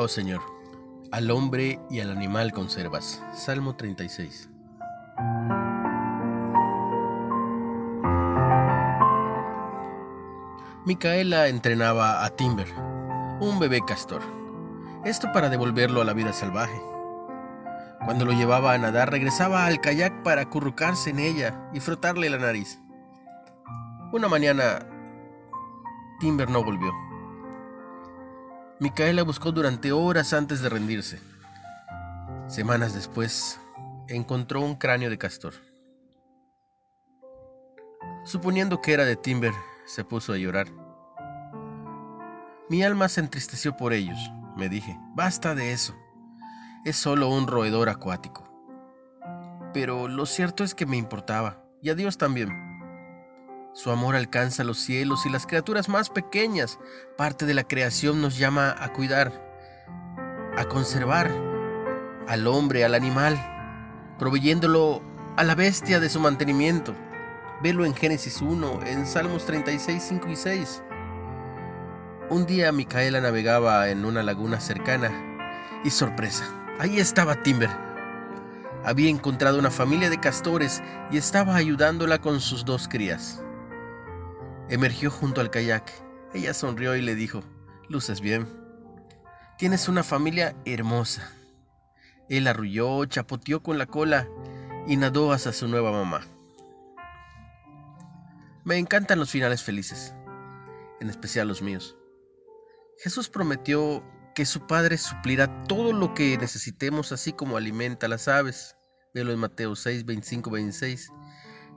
Oh Señor, al hombre y al animal conservas. Salmo 36. Micaela entrenaba a Timber, un bebé castor. Esto para devolverlo a la vida salvaje. Cuando lo llevaba a nadar, regresaba al kayak para acurrucarse en ella y frotarle la nariz. Una mañana, Timber no volvió. Micaela buscó durante horas antes de rendirse. Semanas después, encontró un cráneo de castor. Suponiendo que era de Timber, se puso a llorar. Mi alma se entristeció por ellos, me dije. Basta de eso. Es solo un roedor acuático. Pero lo cierto es que me importaba, y a Dios también. Su amor alcanza los cielos y las criaturas más pequeñas, parte de la creación, nos llama a cuidar, a conservar al hombre, al animal, proveyéndolo a la bestia de su mantenimiento. Velo en Génesis 1, en Salmos 36, 5 y 6. Un día Micaela navegaba en una laguna cercana y sorpresa, ahí estaba Timber. Había encontrado una familia de castores y estaba ayudándola con sus dos crías. Emergió junto al kayak. Ella sonrió y le dijo, luces bien. Tienes una familia hermosa. Él arrulló, chapoteó con la cola y nadó hacia su nueva mamá. Me encantan los finales felices, en especial los míos. Jesús prometió que su Padre suplirá todo lo que necesitemos, así como alimenta a las aves. Velo en Mateo 6, 25, 26.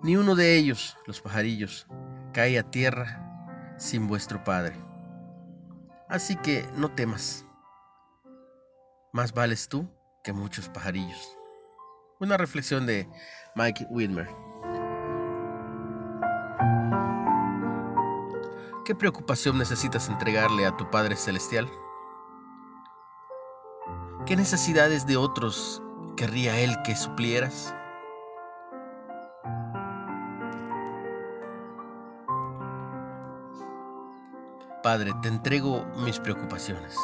Ni uno de ellos, los pajarillos, cae a tierra sin vuestro Padre. Así que no temas. Más vales tú que muchos pajarillos. Una reflexión de Mike Whitmer. ¿Qué preocupación necesitas entregarle a tu Padre Celestial? ¿Qué necesidades de otros querría Él que suplieras? Padre, te entrego mis preocupaciones.